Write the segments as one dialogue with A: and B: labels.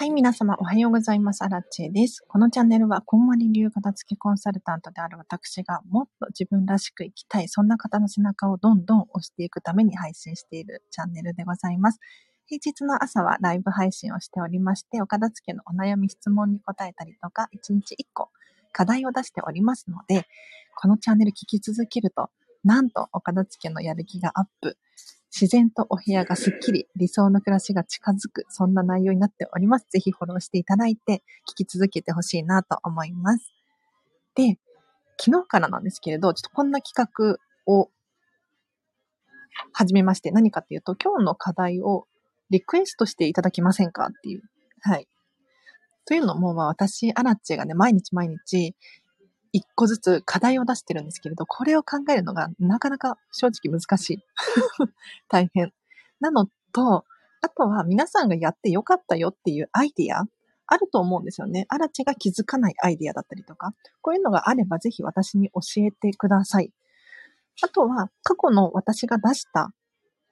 A: はい、皆様おはようございます。アラチェです。このチャンネルは、こんまり流片付けコンサルタントである私が、もっと自分らしく生きたい、そんな方の背中をどんどん押していくために配信しているチャンネルでございます。平日の朝はライブ配信をしておりまして、お片付けのお悩み質問に答えたりとか、1日1個課題を出しておりますので、このチャンネル聞き続けると、なんとお片付けのやる気がアップ、自然とお部屋がすっきり、理想の暮らしが近づく、そんな内容になっております。ぜひフォローしていただいて、聞き続けてほしいなと思います。で、昨日からなんですけれど、ちょっとこんな企画を始めまして、何かっていうと、今日の課題をリクエストしていただけませんかっていう。はい。というのも、まあ私、アラッチェがね、毎日毎日、一個ずつ課題を出してるんですけれど、これを考えるのがなかなか正直難しい。大変。なのと、あとは皆さんがやってよかったよっていうアイディアあると思うんですよね。アラチが気づかないアイディアだったりとか、こういうのがあればぜひ私に教えてください。あとは過去の私が出した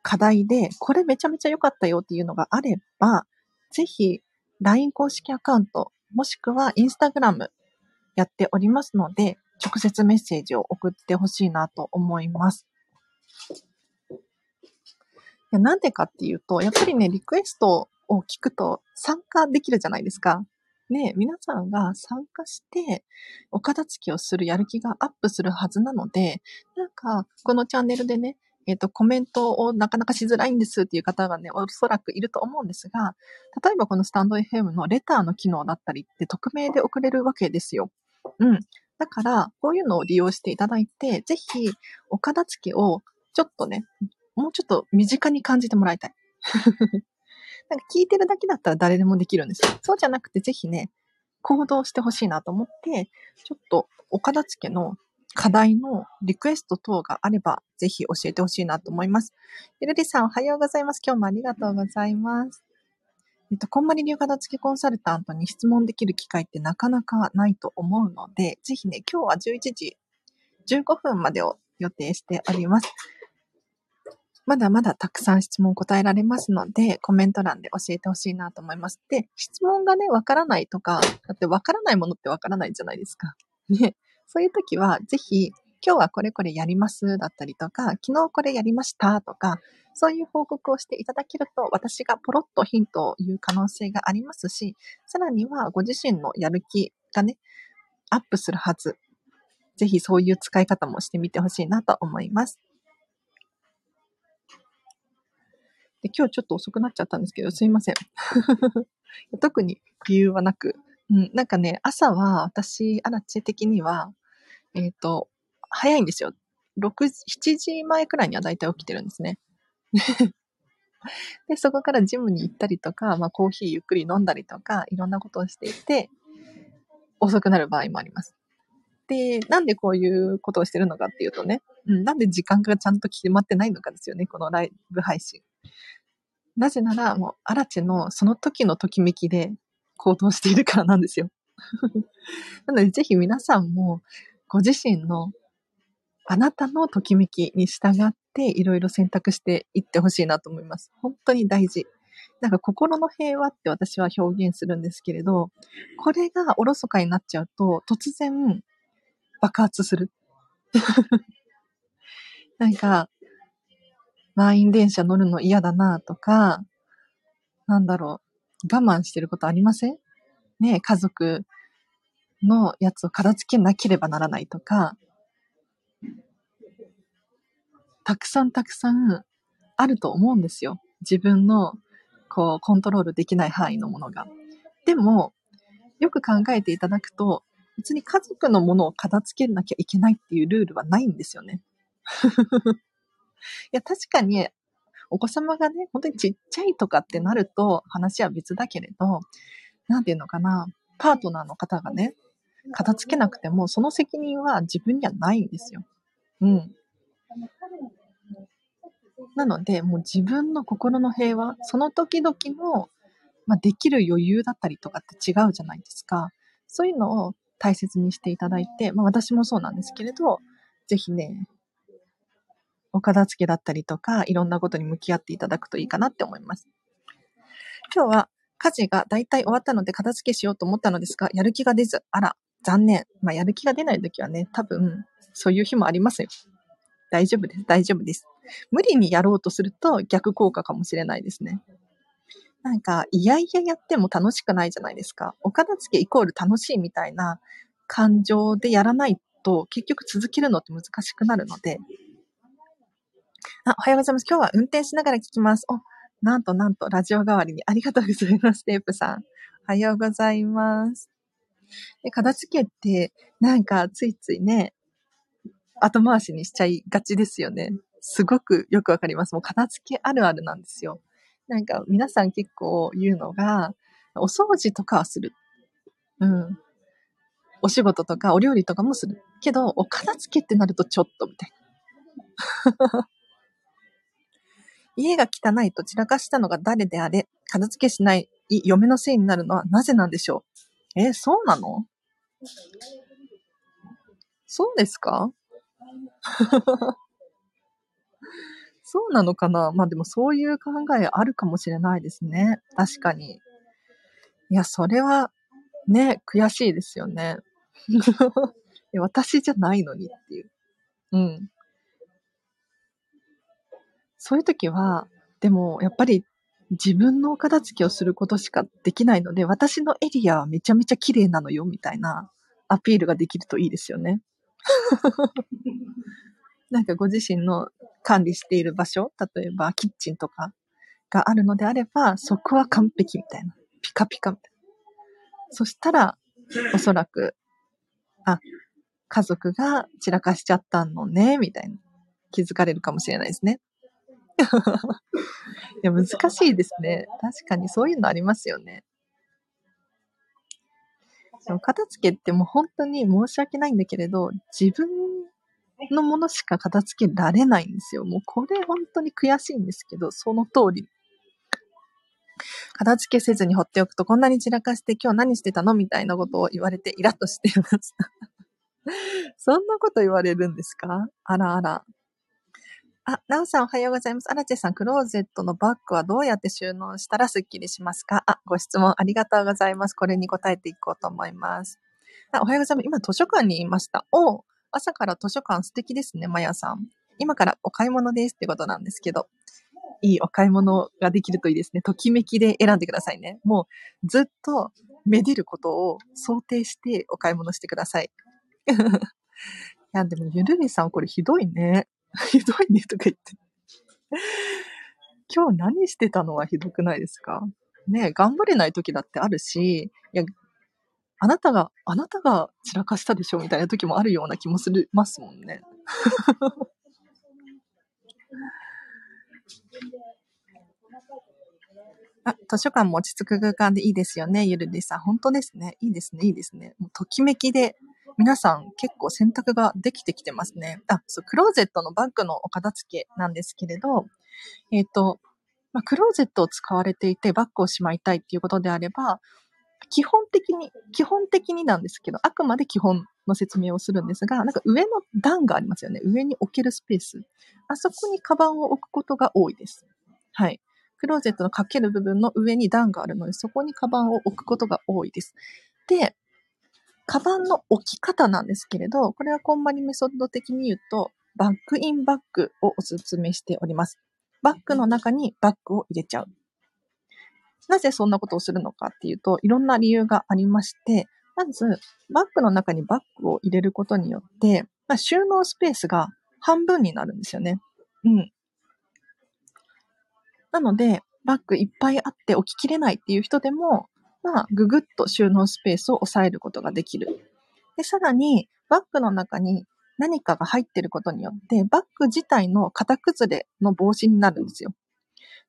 A: 課題で、これめちゃめちゃ良かったよっていうのがあれば、ぜひ LINE 公式アカウント、もしくは Instagram やっておりますので、直接メッセージを送ってほしいなと思います。なんでかっていうと、やっぱりね、リクエストを聞くと参加できるじゃないですか。ね、皆さんが参加して、お片付けをするやる気がアップするはずなので、なんか、このチャンネルでね、えっ、ー、と、コメントをなかなかしづらいんですっていう方がね、おそらくいると思うんですが、例えばこのスタンド FM のレターの機能だったりって匿名で送れるわけですよ。うん。だから、こういうのを利用していただいて、ぜひ、お片付けを、ちょっとね、もうちょっと身近に感じてもらいたい。なんか聞いてるだけだったら誰でもできるんですよ。そうじゃなくて、ぜひね、行動してほしいなと思って、ちょっとお片付けの課題のリクエスト等があれば、ぜひ教えてほしいなと思います。ゆるりさん、おはようございます。今日もありがとうございます。えっと、こんまり流片付けコンサルタントに質問できる機会ってなかなかないと思うので、ぜひね、今日は11時15分までを予定しております。まだまだたくさん質問答えられますので、コメント欄で教えてほしいなと思います。で、質問がね、わからないとか、だってわからないものってわからないじゃないですか。ね。そういう時は、ぜひ、今日はこれこれやりますだったりとか、昨日これやりましたとか、そういう報告をしていただけると、私がポロッとヒントを言う可能性がありますし、さらにはご自身のやる気がね、アップするはず。ぜひそういう使い方もしてみてほしいなと思います。で今日ちょっと遅くなっちゃったんですけど、すいません。特に理由はなく。うん、なんかね、朝は私、アラチェ的には、えっ、ー、と、早いんですよ。6、7時前くらいには大体起きてるんですね。で、そこからジムに行ったりとか、まあコーヒーゆっくり飲んだりとか、いろんなことをしていて、遅くなる場合もあります。で、なんでこういうことをしてるのかっていうとね、うん、なんで時間がちゃんと決まってないのかですよね、このライブ配信。なぜなら、もう、アラチェのその時のときめきで行動しているからなんですよ。なので、ぜひ皆さんも、ご自身のあなたのときめきに従っていろいろ選択していってほしいなと思います。本当に大事。なんか心の平和って私は表現するんですけれど、これがおろそかになっちゃうと突然爆発する。なんか、満員電車乗るの嫌だなとか、なんだろう、我慢してることありません？ね家族のやつを片付けなければならないとか、たくさんたくさんあると思うんですよ。自分の、こう、コントロールできない範囲のものが。でも、よく考えていただくと、別に家族のものを片付けなきゃいけないっていうルールはないんですよね。いや、確かに、お子様がね、本当にちっちゃいとかってなると話は別だけれど、なんていうのかな、パートナーの方がね、片付けなくても、その責任は自分にはないんですよ。うん。なので、もう自分の心の平和、その時々の、まあ、できる余裕だったりとかって違うじゃないですか。そういうのを大切にしていただいて、まあ私もそうなんですけれど、ぜひね、お片付けだったりとか、いろんなことに向き合っていただくといいかなって思います。今日は、家事が大体終わったので片付けしようと思ったのですが、やる気が出ず、あら、残念。まあ、やる気が出ないときはね、多分、そういう日もありますよ。大丈夫です。大丈夫です。無理にやろうとすると逆効果かもしれないですね。なんか、いやいややっても楽しくないじゃないですか。お片付けイコール楽しいみたいな感情でやらないと結局続けるのって難しくなるので。あ、おはようございます。今日は運転しながら聞きます。お、なんとなんとラジオ代わりにありがとうございます、テープさん。おはようございます。で片付けって、なんかついついね、後回しにしちゃいがちですよね。すごくよくわかります。もう片付けあるあるなんですよ。なんか皆さん結構言うのが、お掃除とかはする。うん。お仕事とかお料理とかもする。けど、お片付けってなるとちょっとみたいな。家が汚いと散らかしたのが誰であれ、片付けしない嫁のせいになるのはなぜなんでしょう？え、そうなの？そうですか？そうなのかな？まあでもそういう考えあるかもしれないですね。確かに。いや、それはね、悔しいですよね。私じゃないのにっていう。うん。そういう時は、でもやっぱり自分のお片付けをすることしかできないので、私のエリアはめちゃめちゃ綺麗なのよ、みたいなアピールができるといいですよね。なんかご自身の管理している場所、例えばキッチンとかがあるのであれば、そこは完璧みたいな。ピカピカみたいな。そしたら、おそらく、あ、家族が散らかしちゃったのね、みたいな。気づかれるかもしれないですね。いや、難しいですね。確かにそういうのありますよね。でも片付けってもう本当に申し訳ないんだけれど、自分のものしか片付けられないんですよ。もうこれ本当に悔しいんですけど、その通り。片付けせずに放っておくとこんなに散らかして今日何してたのみたいなことを言われてイラッとしていました。そんなこと言われるんですか？あらあら。あ、なおさんおはようございます。アラチェさん、クローゼットのバッグはどうやって収納したらスッキリしますか？あ、ご質問ありがとうございます。これに答えていこうと思います。あおはようございます。今図書館にいました。お朝から図書館素敵ですね、まやさん。今からお買い物ですってことなんですけど。いいお買い物ができるといいですね。ときめきで選んでくださいね。もうずっとめでることを想定してお買い物してください。いや、でもゆるりさんこれひどいね。ひどいねとか言って。今日何してたのはひどくないですか？ね頑張れない時だってあるし、いや、あなたが、あなたが散らかしたでしょ？みたいな時もあるような気もする、ますもんね。あ、図書館も落ち着く空間でいいですよね、ゆるりさん。本当ですね。いいですね、いいですね。もうときめきで皆さん結構選択ができてきてますね。あ、そう、クローゼットのバッグのお片付けなんですけれど、えっ、ー、と、まあ、クローゼットを使われていてバッグをしまいたいっていうことであれば、基本的に、基本的になんですけど、あくまで基本の説明をするんですが、なんか上の段がありますよね。上に置けるスペース。あそこにカバンを置くことが多いです。はい。クローゼットのかける部分の上に段があるので、そこにカバンを置くことが多いです。で、カバンの置き方なんですけれど、これはコンマリメソッド的に言うと、バックインバッグをお勧めしております。バッグの中にバッグを入れちゃう。なぜそんなことをするのかっていうと、いろんな理由がありまして、まず、バッグの中にバッグを入れることによって、まあ、収納スペースが半分になるんですよね。うん。なので、バッグいっぱいあって置ききれないっていう人でも、まあ、ぐぐっと収納スペースを抑えることができる。で、さらに、バッグの中に何かが入ってることによって、バッグ自体の型崩れの防止になるんですよ。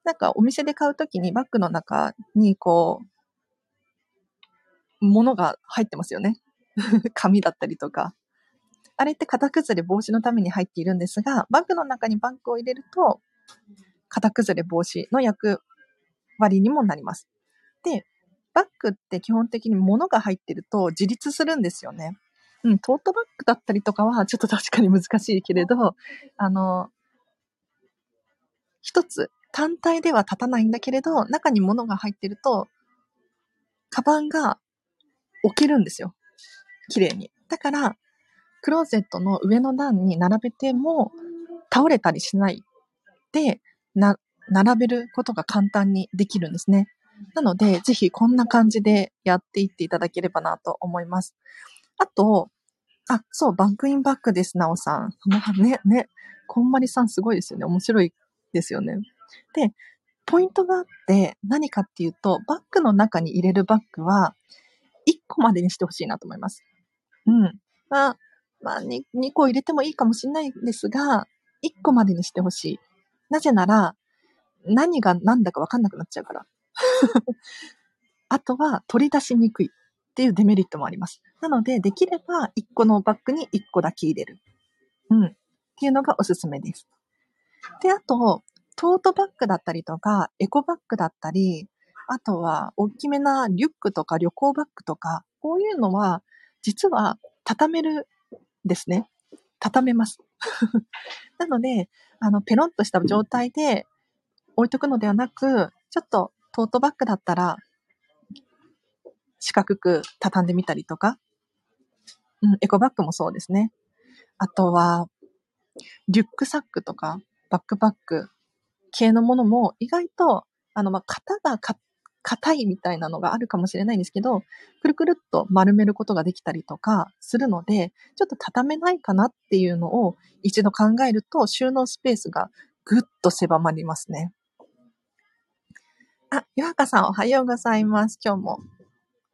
A: なんかお店で買うときにバッグの中にこう、物が入ってますよね。紙だったりとか。あれって型崩れ防止のために入っているんですが、バッグの中にバッグを入れると、型崩れ防止の役割にもなります。で、バッグって基本的に物が入ってると自立するんですよね。うん、トートバッグだったりとかはちょっと確かに難しいけれど、あの、一つ単体では立たないんだけれど、中に物が入ってるとカバンが置けるんですよ。綺麗に。だから、クローゼットの上の段に並べても倒れたりしないで、な、並べることが簡単にできるんですね。なので、ぜひこんな感じでやっていっていただければなと思います。あと、あ、そう、バックインバックです、なおさん。ね、ね、こんまりさんすごいですよね。面白いですよね。で、ポイントがあって、何かっていうと、バッグの中に入れるバッグは、1個までにしてほしいなと思います。うん。まあ、まあ2、2個入れてもいいかもしれないですが、1個までにしてほしい。なぜなら、何が何だかわかんなくなっちゃうから。あとは、取り出しにくいっていうデメリットもあります。なので、できれば1個のバッグに1個だけ入れる。うん。っていうのがおすすめです。で、あと、トートバッグだったりとか、エコバッグだったり、あとは、大きめなリュックとか旅行バッグとか、こういうのは、実は、畳めるですね。畳めます。なので、あの、ペロンとした状態で置いとくのではなく、ちょっとトートバッグだったら、四角く畳んでみたりとか、うん、エコバッグもそうですね。あとは、リュックサックとか、バックパック系のものも意外と、あの、ま、型が硬いみたいなのがあるかもしれないんですけど、くるくるっと丸めることができたりとかするので、ちょっと畳めないかなっていうのを一度考えると収納スペースがぐっと狭まりますね。あ、ヨハカさんおはようございます。今日も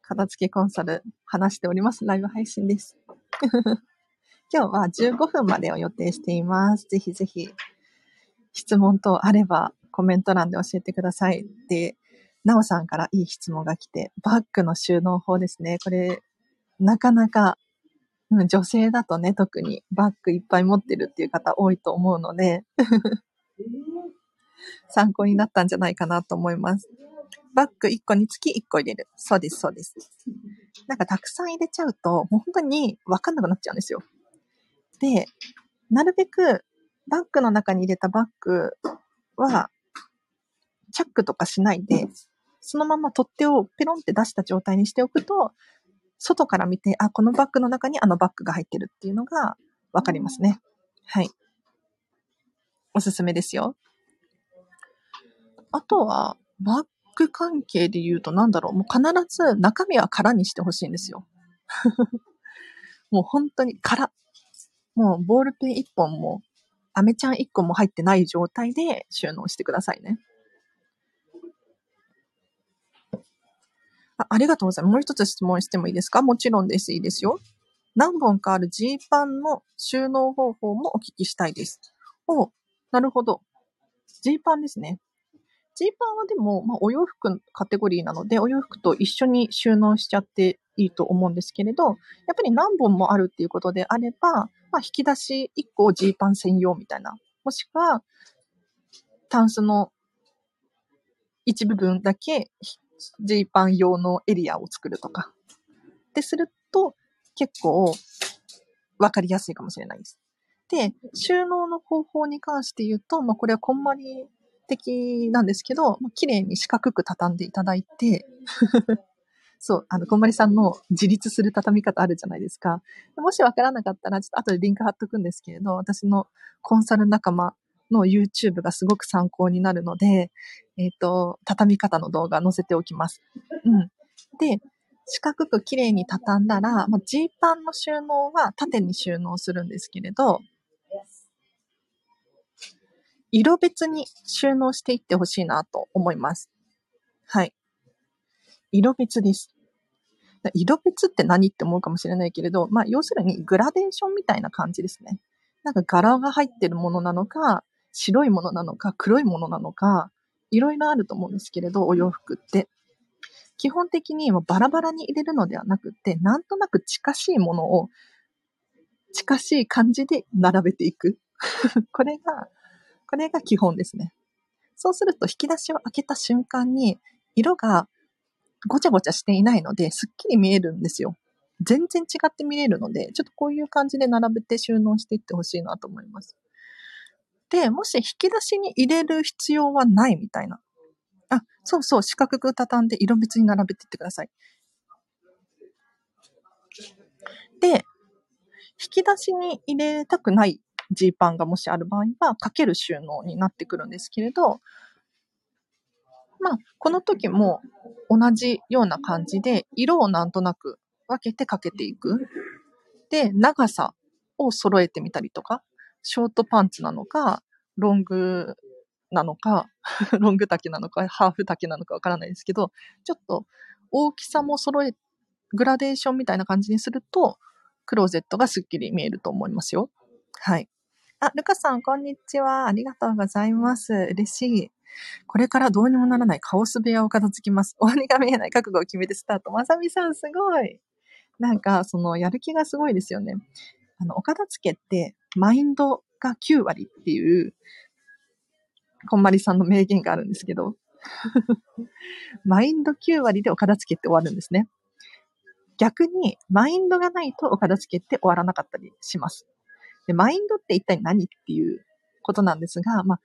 A: 片付けコンサル話しております。ライブ配信です。今日は15分までを予定しています。ぜひぜひ質問等あればコメント欄で教えてください。で、なおさんからいい質問が来て、バッグの収納法ですね。これ、なかなか、うん、女性だとね、特にバッグいっぱい持ってるっていう方多いと思うので 参考になったんじゃないかなと思います。バッグ1個につき1個入れる。そうです、そうです。なんかたくさん入れちゃうと、もう本当にわかんなくなっちゃうんですよ。で、なるべくバッグの中に入れたバッグは、チャックとかしないで、そのまま取っ手をペロンって出した状態にしておくと、外から見て、あ、このバッグの中にあのバッグが入ってるっていうのがわかりますね。はい。おすすめですよ。あとは、バッグ関係で言うとなんだろう。もう必ず中身は空にしてほしいんですよ。もう本当に空。もうボールペン1本も、アメちゃん1個も入ってない状態で収納してくださいね。あありがとうございます。もう一つ質問してもいいですか？もちろんです。いいですよ。何本かあるジーパンの収納方法もお聞きしたいです。お、なるほど。ジーパンですね。ジーパンはでも、まあ、お洋服のカテゴリーなので、お洋服と一緒に収納しちゃっていいと思うんですけれど、やっぱり何本もあるっていうことであれば、まあ、引き出し1個ジーパン専用みたいな。もしくは、タンスの一部分だけジーパン用のエリアを作るとか。ってすると、結構、わかりやすいかもしれないです。で、収納の方法に関して言うと、まあ、これはこんまり的なんですけど、ま、綺麗に四角く畳んでいただいて そう、あの、こんまりさんの自立する畳み方あるじゃないですか。もしわからなかったら、ちょっと後でリンク貼っとくんですけれど、私のコンサル仲間の YouTube がすごく参考になるので、えっ、ー、と、畳み方の動画載せておきます。うん。で、四角く綺麗に畳んだら、まあ、ジーパンの収納は縦に収納するんですけれど、色別に収納していってほしいなと思います。はい。色別です。色別って何って思うかもしれないけれど、まあ、要するにグラデーションみたいな感じですね。なんか柄が入ってるものなのか、白いものなのか、黒いものなのか、いろいろあると思うんですけれど、お洋服って。基本的にバラバラに入れるのではなくて、なんとなく近しいものを、近しい感じで並べていく。これが、これが基本ですね。そうすると引き出しを開けた瞬間に、色がごちゃごちゃしていないので、すっきり見えるんですよ。全然違って見えるので、ちょっとこういう感じで並べて収納していってほしいなと思います。で、もし引き出しに入れる必要はないみたいな。あ、そうそう、四角く畳んで色別に並べていってください。で、引き出しに入れたくないジーパンがもしある場合は、かける収納になってくるんですけれど、まあ、この時も同じような感じで、色をなんとなく分けてかけていく。で、長さを揃えてみたりとか、ショートパンツなのか、ロングなのか、ロング丈なのか、ハーフ丈なのかわからないですけど、ちょっと大きさも揃え、グラデーションみたいな感じにすると、クローゼットがスッキリ見えると思いますよ。はい。あ、ルカさん、こんにちは。ありがとうございます。嬉しい。これからどうにもならないカオス部屋を片付きます。終わりが見えない覚悟を決めてスタート。まさみさん、すごい。なんか、その、やる気がすごいですよね。あの、お片付けって、マインドが9割っていう、こんまりさんの名言があるんですけど、マインド9割でお片付けって終わるんですね。逆に、マインドがないとお片付けって終わらなかったりします。で、マインドって一体何っていうことなんですが、まあ、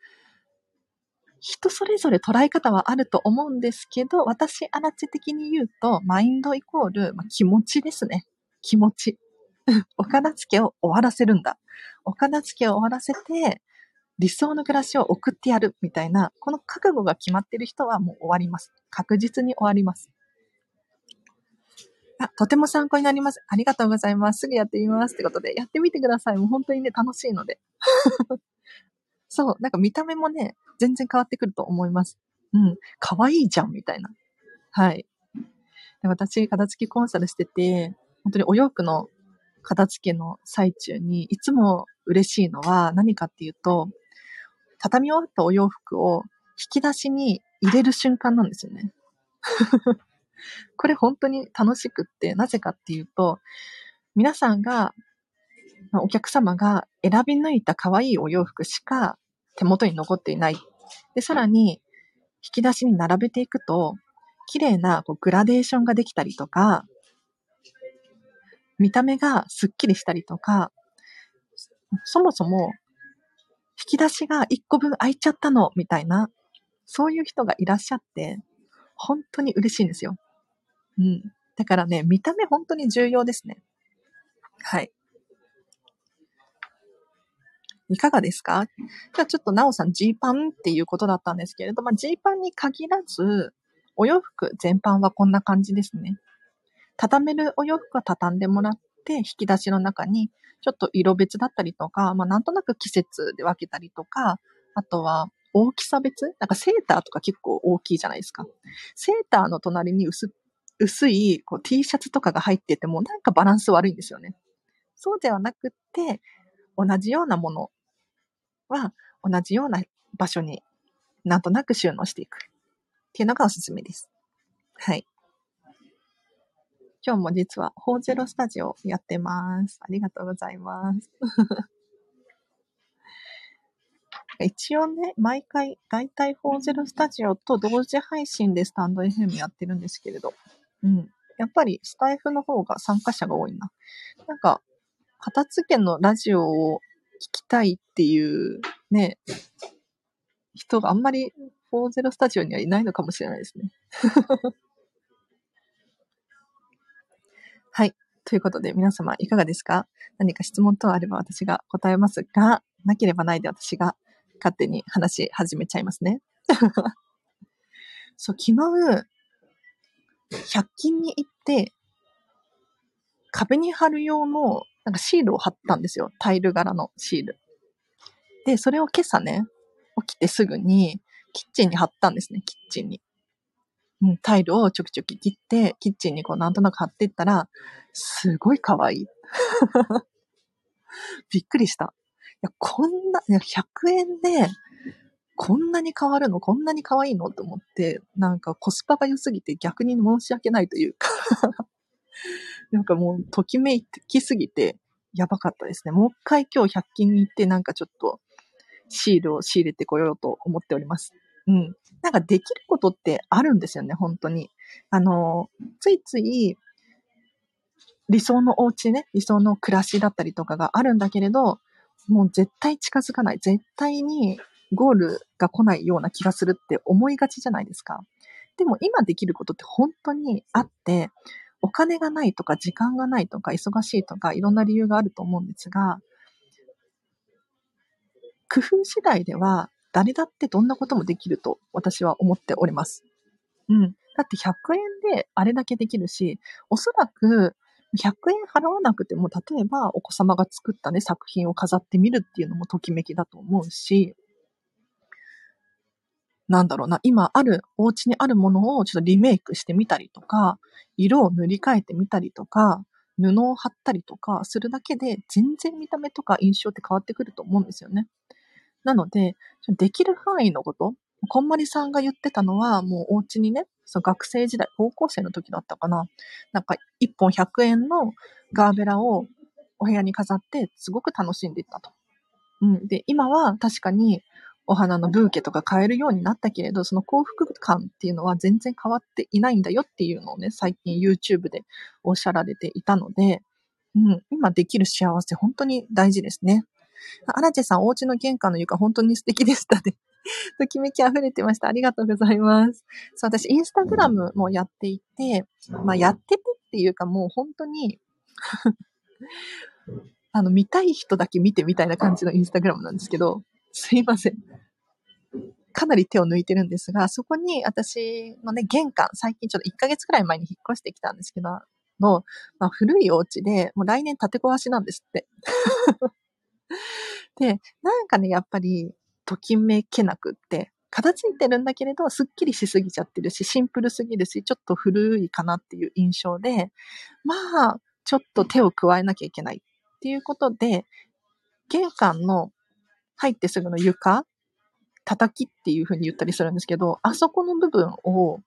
A: 人それぞれ捉え方はあると思うんですけど、私、アラチ的に言うと、マインドイコール、まあ、気持ちですね。気持ち。お片付けを終わらせるんだ。お片付けを終わらせて、理想の暮らしを送ってやるみたいな、この覚悟が決まってる人はもう終わります。確実に終わります。あ、とても参考になります。ありがとうございます。すぐやってみます。ってことで、やってみてください。もう本当にね、楽しいので。そう、なんか見た目もね、全然変わってくると思います。うん、可愛いじゃん、みたいな。はい。で私、片付きコンサルしてて、本当にお洋服の片付けの最中に、いつも嬉しいのは何かっていうと、畳み終わったお洋服を引き出しに入れる瞬間なんですよね。これ本当に楽しくって、なぜかっていうと、皆さんが、お客様が選び抜いた可愛いお洋服しか手元に残っていない。で、さらに、引き出しに並べていくと、綺麗なこうグラデーションができたりとか、見た目がスッキリしたりとか、そもそも、引き出しが1個分空いちゃったの、みたいな、そういう人がいらっしゃって、本当に嬉しいんですよ。うん。だからね、見た目本当に重要ですね。はい。いかがですか？じゃあちょっとなおさんジーパンっていうことだったんですけれど、まあジーパンに限らず、お洋服全般はこんな感じですね。畳めるお洋服は畳んでもらって、引き出しの中にちょっと色別だったりとか、まあなんとなく季節で分けたりとか、あとは大きさ別？なんかセーターとか結構大きいじゃないですか。セーターの隣に薄っ薄いこう T シャツとかが入っててもなんかバランス悪いんですよね。そうではなくて、同じようなものは同じような場所になんとなく収納していくっていうのがおすすめです。はい。今日も実は、ホーゼロスタジオやってます。ありがとうございます。一応ね、毎回、だいたいフォーゼロスタジオと同時配信でスタンド FM やってるんですけれど、うん。やっぱりスタイフの方が参加者が多いな。なんか、片付けのラジオを聞きたいっていうね、人があんまりフォーゼロスタジオにはいないのかもしれないですね。はい。ということで皆様いかがですか？何か質問等あれば私が答えますが、なければないで私が勝手に話し始めちゃいますね。そう、昨日、100均に行って、壁に貼る用の、なんかシールを貼ったんですよ。タイル柄のシール。で、それを今朝ね、起きてすぐに、キッチンに貼ったんですね、キッチンに。うん、タイルをちょきちょき切って、キッチンにこうなんとなく貼っていったら、すごい可愛い。びっくりした。いや、こんな、100円で、こんなに変わるの？こんなに可愛いの？と思って、なんかコスパが良すぎて逆に申し訳ないというか なんかもう、ときめきすぎて、やばかったですね。もう一回今日100均に行って、なんかちょっと、シールを仕入れてこようと思っております。うん。なんかできることってあるんですよね、本当に。あの、ついつい、理想のお家ね、理想の暮らしだったりとかがあるんだけれど、もう絶対近づかない。絶対にゴールが来ないような気がするって思いがちじゃないですか。でも今できることって本当にあって、お金がないとか時間がないとか忙しいとかいろんな理由があると思うんですが、工夫次第では誰だってどんなこともできると私は思っております。うん。だって100円であれだけできるし、おそらく100円払わなくても、例えばお子様が作ったね、作品を飾ってみるっていうのもときめきだと思うし、なんだろうな、今ある、お家にあるものをちょっとリメイクしてみたりとか、色を塗り替えてみたりとか、布を貼ったりとかするだけで、全然見た目とか印象って変わってくると思うんですよね。なので、できる範囲のこと、こんまりさんが言ってたのは、もうお家にね、その学生時代、高校生の時だったかな。なんか、1本100円のガーベラをお部屋に飾って、すごく楽しんでいったと。うん。で、今は確かに、お花のブーケとか買えるようになったけれど、その幸福感っていうのは全然変わっていないんだよっていうのをね、最近 YouTube でおっしゃられていたので、うん、今できる幸せ本当に大事ですね。アラチェさん、お家の玄関の床本当に素敵でしたね。ときめき溢れてました。ありがとうございます。そう、私、インスタグラムもやっていて、まあ、やっててっていうかもう本当に あの、見たい人だけ見てみたいな感じのインスタグラムなんですけど、すいません。かなり手を抜いてるんですが、そこに私のね、玄関、最近ちょっと1ヶ月くらい前に引っ越してきたんですけど、の、まあ、古いお家で、もう来年建て壊しなんですって。で、なんかね、やっぱり、ときめけなくって、片付いてるんだけれど、すっきりしすぎちゃってるし、シンプルすぎるし、ちょっと古いかなっていう印象で、まあ、ちょっと手を加えなきゃいけないっていうことで、玄関の入ってすぐの床、叩きっていう風に言ったりするんですけど、あそこの部分を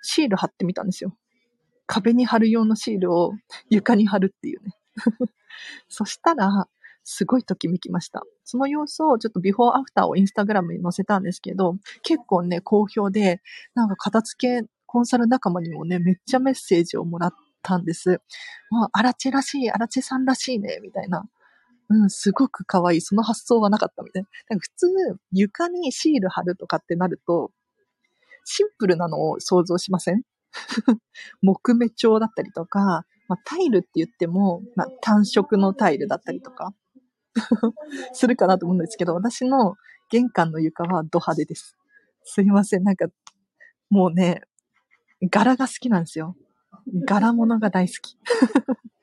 A: シール貼ってみたんですよ。壁に貼る用のシールを床に貼るっていうね。そしたら、すごいときめきました。その様子をちょっとビフォーアフターをインスタグラムに載せたんですけど、結構ね、好評で、なんか片付けコンサル仲間にもね、めっちゃメッセージをもらったんです。まあ、アラチらしい、アラチさんらしいね、みたいな。うん、すごく可愛い。その発想はなかったみたいな。普通、床にシール貼るとかってなると、シンプルなのを想像しません？木目調だったりとか、まあ、タイルって言っても、まあ、単色のタイルだったりとか するかなと思うんですけど、私の玄関の床はド派手です。すいません。なんか、もうね、柄が好きなんですよ。柄物が大好き。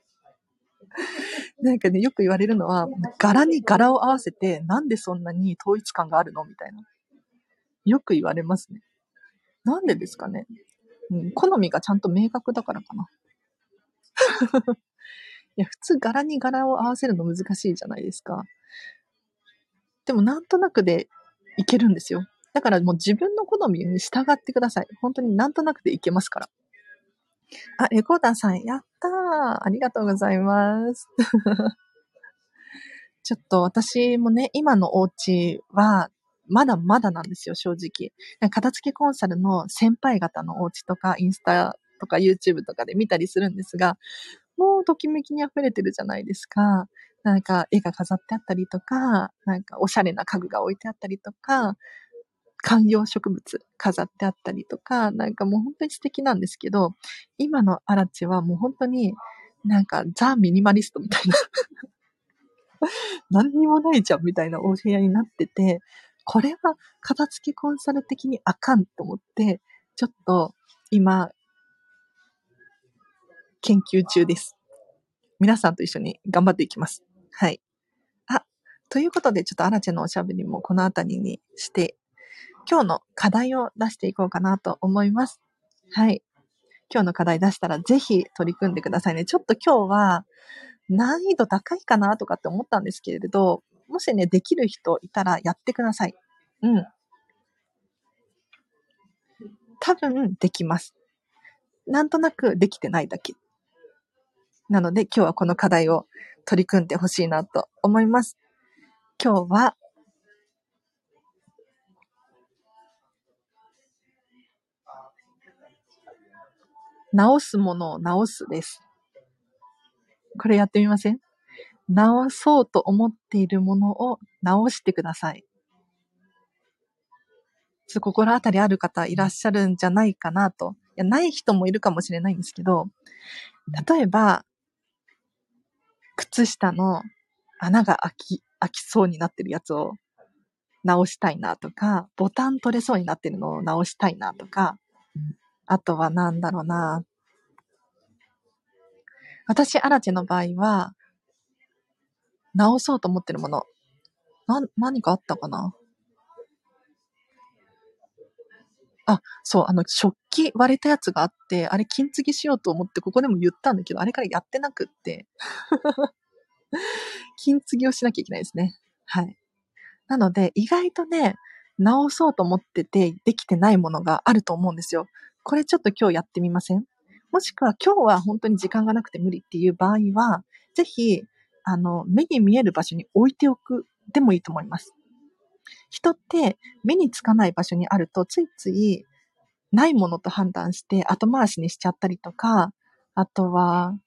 A: なんかね、よく言われるのは、柄に柄を合わせて、なんでそんなに統一感があるのみたいな。よく言われますね。なんでですかね。うん、好みがちゃんと明確だからかな。いや、普通柄に柄を合わせるの難しいじゃないですか。でもなんとなくでいけるんですよ。だからもう自分の好みに従ってください。本当になんとなくでいけますから。あ、レコーダーさん、やったー。ありがとうございます。ちょっと私もね、今のお家は、まだまだなんですよ、正直。片付けコンサルの先輩方のお家とか、インスタとか YouTube とかで見たりするんですが、もうときめきに溢れてるじゃないですか。なんか絵が飾ってあったりとか、なんかおしゃれな家具が置いてあったりとか、観葉植物飾ってあったりとか、なんかもう本当に素敵なんですけど、今のアラチはもう本当になんかザ・ミニマリストみたいな何にもないじゃんみたいなお部屋になってて、これは片付けコンサル的にあかんと思って、ちょっと今、研究中です。皆さんと一緒に頑張っていきます。はい。あ、ということで、ちょっとアラチェのおしゃべりもこのあたりにして今日の課題を出していこうかなと思います。はい。今日の課題出したらぜひ取り組んでくださいね。ちょっと今日は難易度高いかなとかって思ったんですけれど、もしね、できる人いたらやってください。うん。多分できます。なんとなくできてないだけ。なので今日はこの課題を取り組んでほしいなと思います。今日は直すものを直すです。これやってみません？直そうと思っているものを直してください。ちょっと心当たりある方いらっしゃるんじゃないかなと。いや、ない人もいるかもしれないんですけど、例えば、靴下の穴が開き、開きそうになってるやつを直したいなとか、ボタン取れそうになってるのを直したいなとか、あとはなんだろうな。私、アラチェの場合は、直そうと思ってるもの。な、何かあったかなあ、そう、あの、食器割れたやつがあって、あれ金継ぎしようと思ってここでも言ったんだけど、あれからやってなくって。金継ぎをしなきゃいけないですね。はい。なので、意外とね、直そうと思っててできてないものがあると思うんですよ。これちょっと今日やってみません？もしくは今日は本当に時間がなくて無理っていう場合は、ぜひ、あの、目に見える場所に置いておくでもいいと思います。人って目につかない場所にあるとついついないものと判断して後回しにしちゃったりとか、あとは、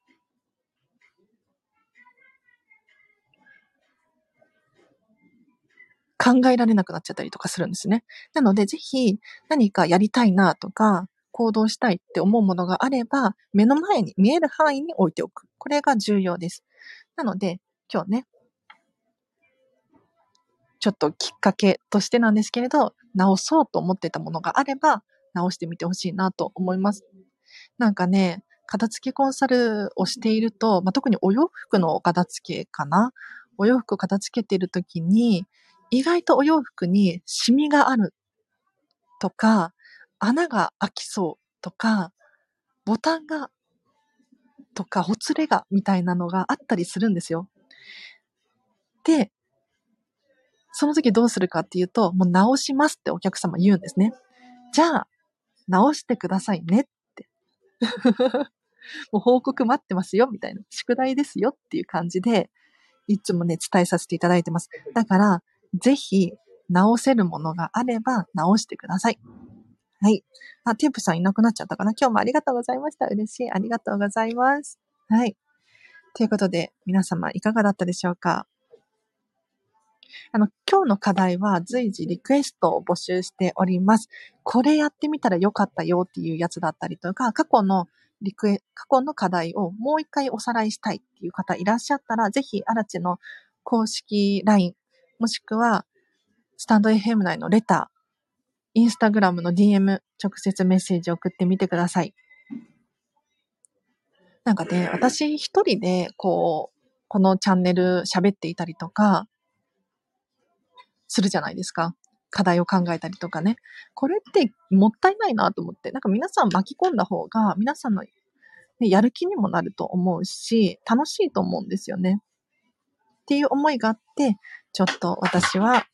A: 考えられなくなっちゃったりとかするんですね。なので、ぜひ何かやりたいなとか、行動したいって思うものがあれば、目の前に見える範囲に置いておく。これが重要です。なので、今日ね、ちょっときっかけとしてなんですけれど、直そうと思ってたものがあれば、直してみてほしいなと思います。なんかね、片付けコンサルをしていると、まあ、特にお洋服の片付けかな。お洋服片付けているときに、意外とお洋服にシミがあるとか、穴が開きそうとか、ボタンがとか、ほつれがみたいなのがあったりするんですよ。で、その時どうするかっていうと、もう直しますってお客様言うんですね。じゃあ、直してくださいねって。もう報告待ってますよ、みたいな。宿題ですよっていう感じで、いつもね、伝えさせていただいてます。だから、ぜひ、直せるものがあれば、直してください。はい。あ、テープさんいなくなっちゃったかな？今日もありがとうございました。嬉しい。ありがとうございます。はい。ということで、皆様いかがだったでしょうか？あの、今日の課題は随時リクエストを募集しております。これやってみたらよかったよっていうやつだったりとか、過去のリクエ、過去の課題をもう一回おさらいしたいっていう方いらっしゃったら、ぜひ、アラチの公式 LINE、もしくは、スタンド FM 内のレター、インスタグラムの DM、直接メッセージ送ってみてください。なんかね、私一人で、こう、このチャンネル喋っていたりとか、するじゃないですか。課題を考えたりとかね。これってもったいないなと思って、なんか皆さん巻き込んだ方が、皆さんの、ね、やる気にもなると思うし、楽しいと思うんですよね。っていう思いがあって、ちょっと私は、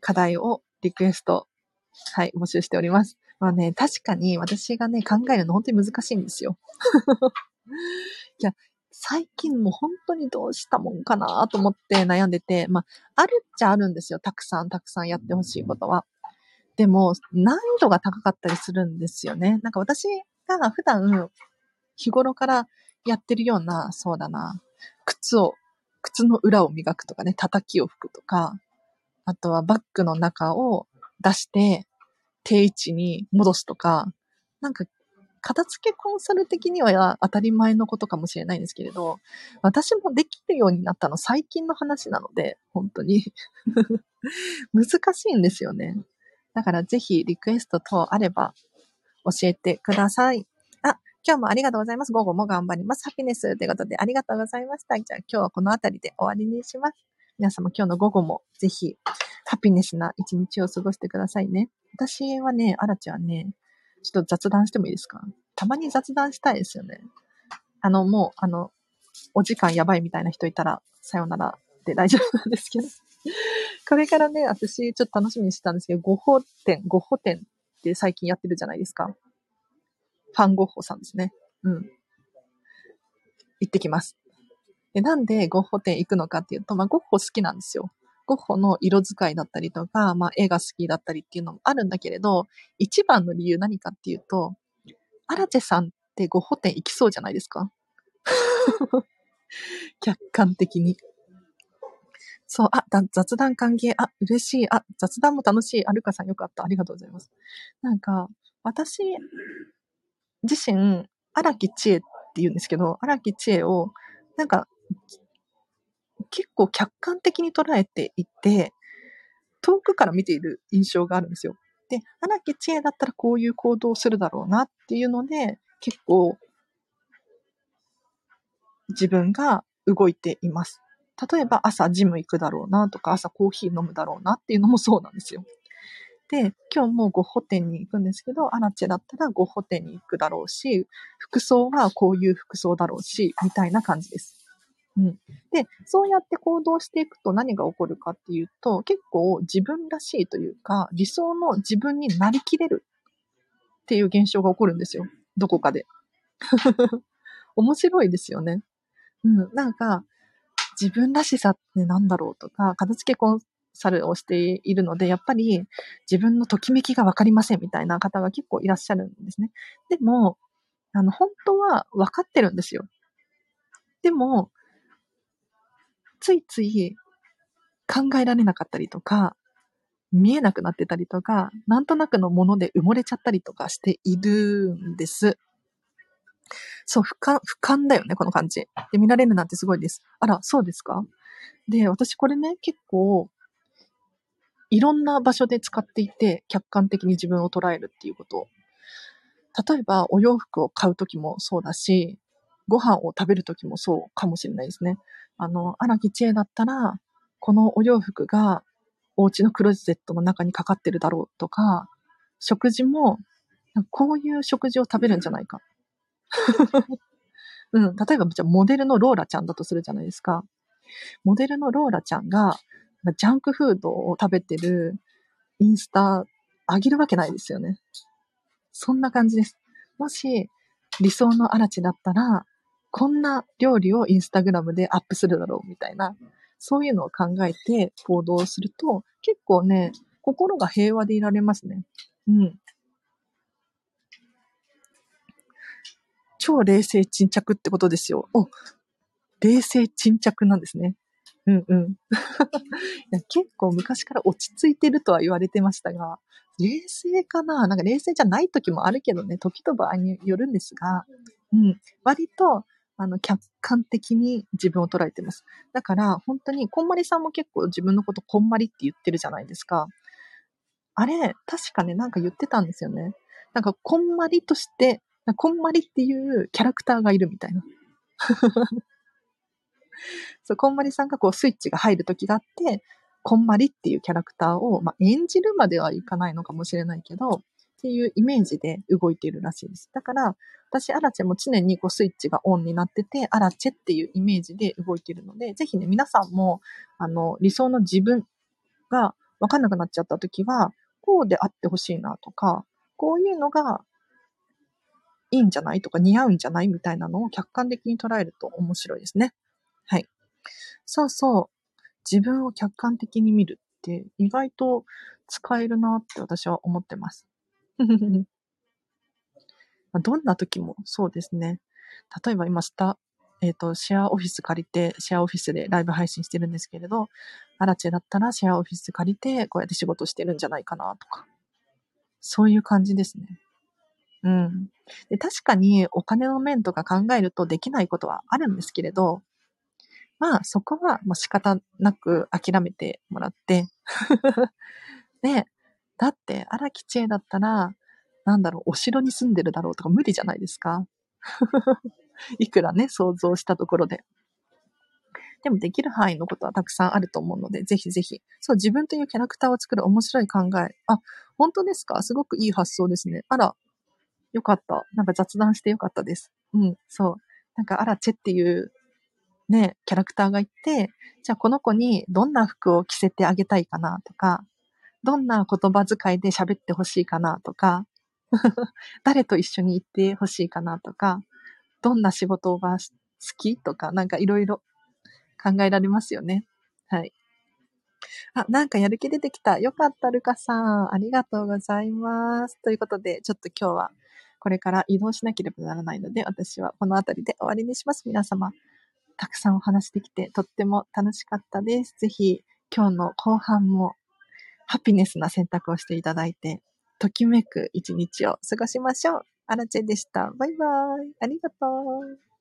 A: 課題をリクエスト、はい、募集しております。まあね、確かに私がね、考えるの本当に難しいんですよ。いや、最近も本当にどうしたもんかなと思って悩んでて、まあ、あるっちゃあるんですよ。たくさんたくさんやってほしいことは。でも、難易度が高かったりするんですよね。なんか私が普段、日頃からやってるような、そうだな、靴を、靴の裏を磨くとかね、叩きを吹くとか、あとはバッグの中を出して、定位置に戻すとか、なんか片付けコンサル的には当たり前のことかもしれないんですけれど、私もできるようになったの最近の話なので、本当に 難しいんですよね。だからぜひリクエスト等あれば教えてください。あ、今日もありがとうございます。午後も頑張ります。ハピネスということでありがとうございました。じゃあ今日はこの辺りで終わりにします。皆様今日の午後もぜひハピネスな一日を過ごしてくださいね。私はね、アラチはね、ちょっと雑談してもいいですか？たまに雑談したいですよね。あの、もう、あの、お時間やばいみたいな人いたら、さよならで大丈夫なんですけど。これからね、私、ちょっと楽しみにしてたんですけど、ゴッホ展、ゴッホ展って最近やってるじゃないですか。ファンゴッホさんですね。うん。行ってきます。で、なんでゴッホ展行くのかっていうと、まあ、ゴッホ好きなんですよ。ゴッホの色使いだったりとか、まあ、絵が好きだったりっていうのもあるんだけれど、一番の理由何かっていうと、アラチェさんってゴッホ展行きそうじゃないですか？客観的に。そう、あ、雑談歓迎、あ、嬉しい、あ、雑談も楽しい、あるかさんよかった、ありがとうございます。なんか、私自身、荒木知恵って言うんですけど、荒木知恵を、なんか、結構客観的に捉えていて、遠くから見ている印象があるんですよ。で、荒木知恵だったらこういう行動をするだろうなっていうので、結構、自分が動いています。例えば朝ジム行くだろうなとか、朝コーヒー飲むだろうなっていうのもそうなんですよ。で、今日もゴッホ店に行くんですけど、アラチェだったらゴッホ店に行くだろうし、服装はこういう服装だろうし、みたいな感じです。うん。で、そうやって行動していくと何が起こるかっていうと、結構自分らしいというか、理想の自分になりきれるっていう現象が起こるんですよ。どこかで。面白いですよね。うん。なんか、自分らしさって何だろうとか、片付けコンサルをしているので、やっぱり自分のときめきがわかりませんみたいな方が結構いらっしゃるんですね。でも、あの、本当は分かってるんですよ。でも、ついつい考えられなかったりとか、見えなくなってたりとか、なんとなくのもので埋もれちゃったりとかしているんです。そう、俯瞰、俯瞰だよね、この感じ。で、見られるなんてすごいです。あら、そうですか？で、私これね、結構、いろんな場所で使っていて、客観的に自分を捉えるっていうこと。例えば、お洋服を買うときもそうだし、ご飯を食べるときもそうかもしれないですね。あの、荒木知恵だったら、このお洋服がお家のクローゼットの中にかかってるだろうとか、食事も、こういう食事を食べるんじゃないか。うん、例えば、じゃモデルのローラちゃんだとするじゃないですか。モデルのローラちゃんが、ジャンクフードを食べてるインスタあげるわけないですよね。そんな感じです。もし、理想のアラチだったら、こんな料理をインスタグラムでアップするだろうみたいな、そういうのを考えて行動すると、結構ね、心が平和でいられますね。うん。超冷静沈着ってことですよ。お、冷静沈着なんですね。うんうん。いや結構昔から落ち着いてるとは言われてましたが、冷静かななんか冷静じゃない時もあるけどね、時と場合によるんですが、うん、割と、あの、客観的に自分を捉えてます。だから、本当に、こんまりさんも結構自分のことこんまりって言ってるじゃないですか。あれ、確かね、なんか言ってたんですよね。なんか、こんまりとして、こんまりっていうキャラクターがいるみたいな。そう、こんまりさんがこうスイッチが入る時があって、こんまりっていうキャラクターを、まあ、演じるまではいかないのかもしれないけど、っていうイメージで動いているらしいです。だから、私、アラチェも常にこうスイッチがオンになってて、アラチェっていうイメージで動いているので、ぜひね、皆さんも、あの、理想の自分がわかんなくなっちゃった時は、こうであってほしいなとか、こういうのがいいんじゃないとか似合うんじゃないみたいなのを客観的に捉えると面白いですね。はい。そうそう。自分を客観的に見るって意外と使えるなって私は思ってます。どんな時もそうですね。例えば今スタ、えっ、ー、と、シェアオフィス借りて、シェアオフィスでライブ配信してるんですけれど、アラチェだったらシェアオフィス借りて、こうやって仕事してるんじゃないかなとか。そういう感じですね。うん。で、確かにお金の面とか考えるとできないことはあるんですけれど、まあそこはもう仕方なく諦めてもらって で、だって荒木知恵だったら、なんだろう、お城に住んでるだろうとか無理じゃないですか？いくらね、想像したところで。でもできる範囲のことはたくさんあると思うので、ぜひぜひ。そう、自分というキャラクターを作る面白い考え。あ、本当ですか？すごくいい発想ですね。あら、よかった。なんか雑談してよかったです。うん、そう。なんか、あら、チェっていうね、キャラクターがいて、じゃあこの子にどんな服を着せてあげたいかなとか、どんな言葉遣いで喋ってほしいかなとか、誰と一緒に行ってほしいかなとか、どんな仕事が好きとか、なんかいろいろ考えられますよね。はい。あ、なんかやる気出てきた。よかった、ルカさん。ありがとうございます。ということで、ちょっと今日はこれから移動しなければならないので、私はこの辺りで終わりにします。皆様、たくさんお話できてとっても楽しかったです。ぜひ今日の後半もハピネスな選択をしていただいて、ときめく一日を過ごしましょう。アラチェでした。バイバイ。ありがとう。